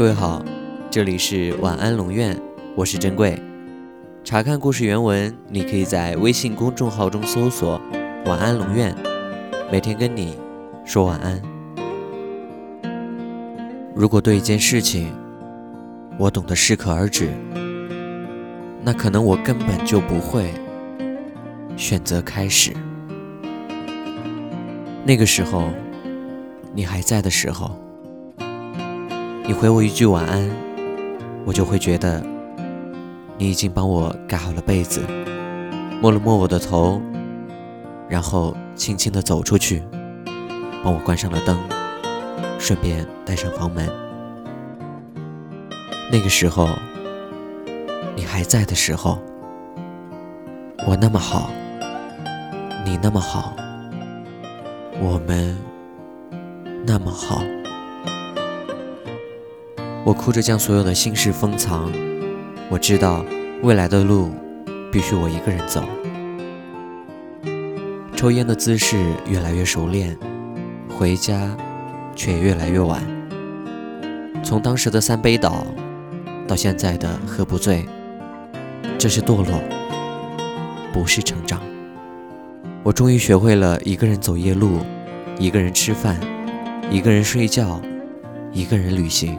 各位好，这里是晚安龙院，我是珍贵。查看故事原文，你可以在微信公众号中搜索“晚安龙院”，每天跟你说晚安。如果对一件事情我懂得适可而止，那可能我根本就不会选择开始。那个时候，你还在的时候，你回我一句晚安，我就会觉得你已经帮我盖好了被子，摸了摸我的头，然后轻轻地走出去，帮我关上了灯，顺便带上房门。那个时候，你还在的时候，我那么好，你那么好。我们那么好，我哭着将所有的心事封藏。我知道未来的路必须我一个人走。抽烟的姿势越来越熟练，回家却也越来越晚。从当时的三杯倒，到现在的喝不醉，这是堕落，不是成长。我终于学会了一个人走夜路，一个人吃饭，一个人睡觉，一个人旅行。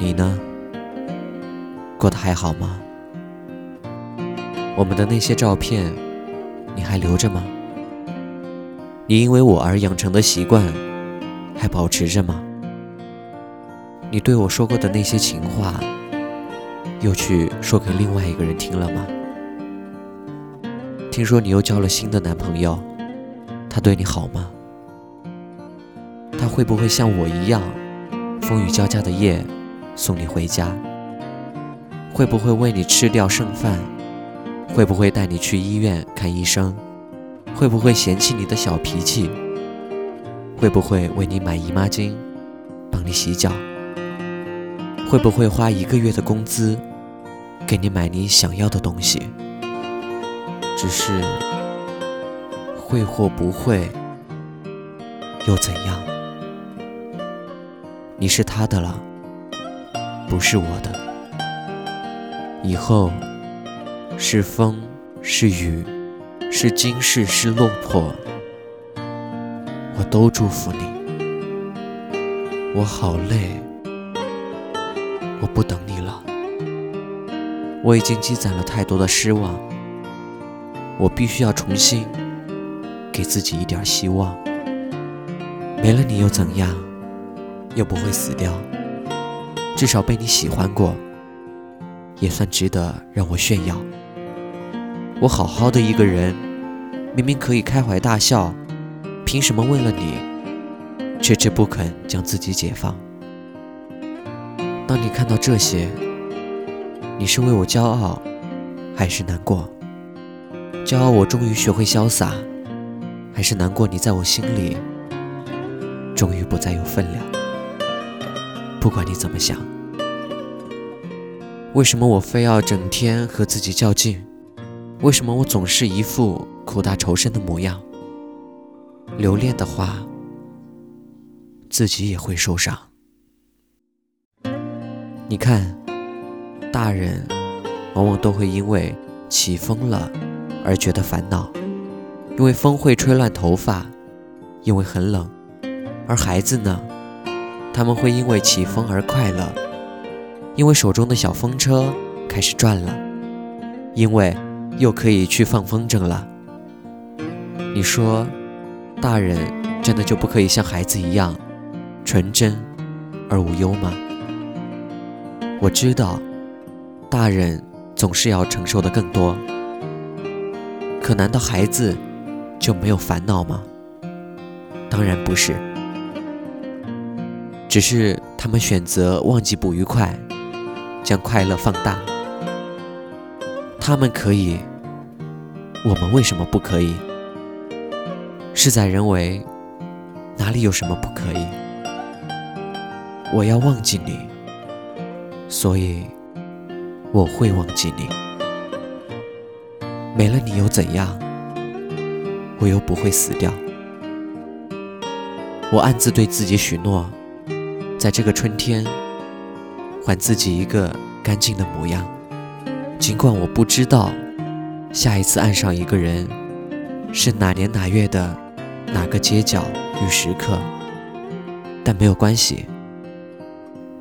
你呢？过得还好吗？我们的那些照片，你还留着吗？你因为我而养成的习惯，还保持着吗？你对我说过的那些情话，又去说给另外一个人听了吗？听说你又交了新的男朋友，他对你好吗？他会不会像我一样，风雨交加的夜送你回家？会不会为你吃掉剩饭？会不会带你去医院看医生？会不会嫌弃你的小脾气？会不会为你买姨妈巾，帮你洗脚？会不会花一个月的工资，给你买你想要的东西？只是会或不会又怎样？你是他的了，不是我的。以后是风，是雨，是惊世，是落魄，我都祝福你。我好累，我不等你了。我已经积攒了太多的失望。我必须要重新给自己一点希望。没了你又怎样？又不会死掉。至少被你喜欢过，也算值得让我炫耀。我好好的一个人，明明可以开怀大笑，凭什么为了你，却只不肯将自己解放？当你看到这些，你是为我骄傲，还是难过？骄傲，我终于学会潇洒，还是难过？你在我心里终于不再有分量。不管你怎么想，为什么我非要整天和自己较劲？为什么我总是一副苦大仇深的模样？留恋的话，自己也会受伤。你看，大人往往都会因为起风了。而觉得烦恼，因为风会吹乱头发，因为很冷；而孩子呢，他们会因为起风而快乐，因为手中的小风车开始转了，因为又可以去放风筝了。你说，大人真的就不可以像孩子一样纯真而无忧吗？我知道，大人总是要承受的更多。可难道孩子就没有烦恼吗？当然不是，只是他们选择忘记不愉快，将快乐放大。他们可以，我们为什么不可以？事在人为，哪里有什么不可以？我要忘记你，所以我会忘记你。没了你又怎样？我又不会死掉。我暗自对自己许诺，在这个春天，还自己一个干净的模样。尽管我不知道下一次爱上一个人是哪年哪月的哪个街角与时刻，但没有关系。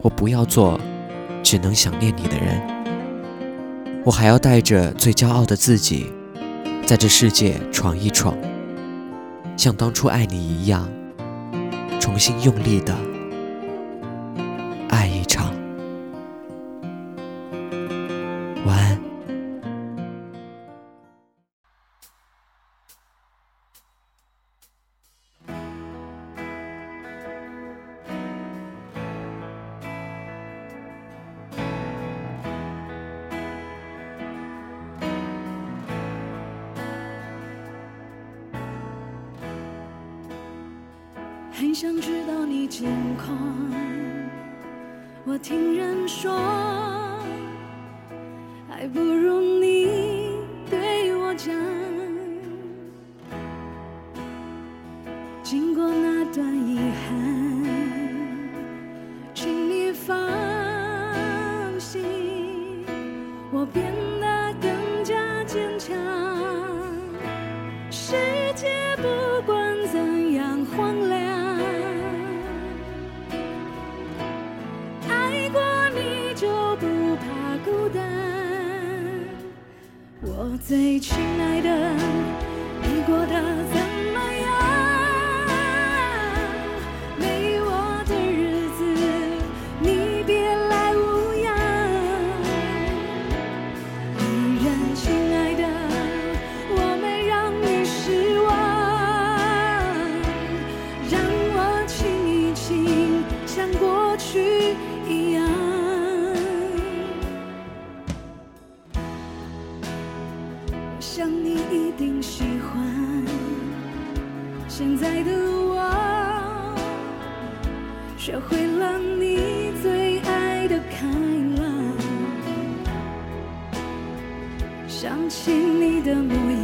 我不要做只能想念你的人，我还要带着最骄傲的自己，在这世界闯一闯，像当初爱你一样，重新用力的场。晚安。很想知道你近况，我听人说，还不如最亲爱的，学会了你最爱的开朗。想起你的模样，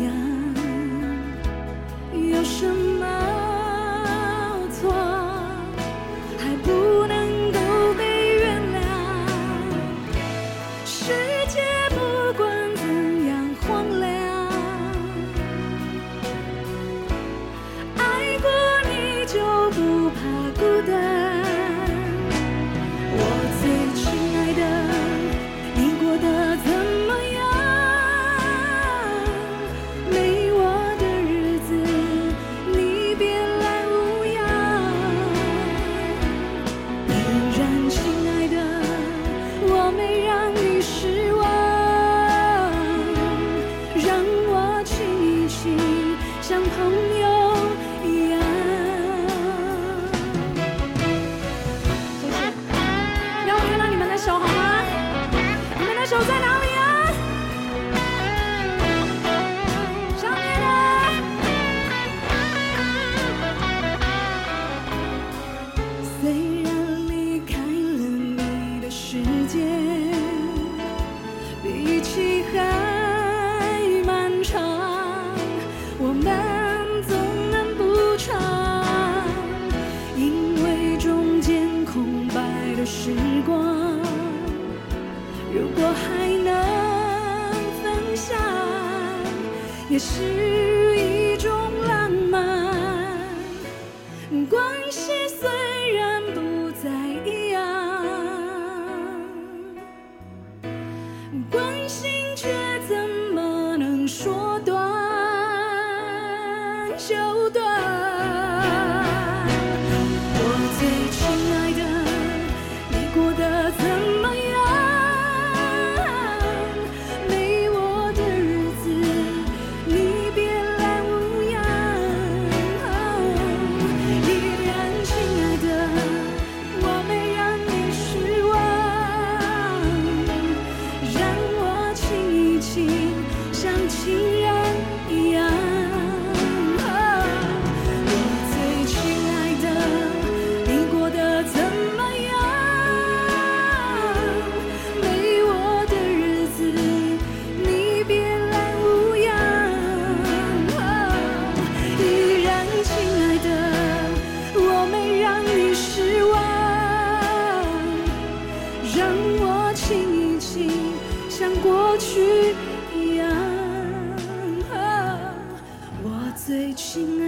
世界，比起还漫长，我们总能补偿，因为中间空白的时光，如果还能分享，也是最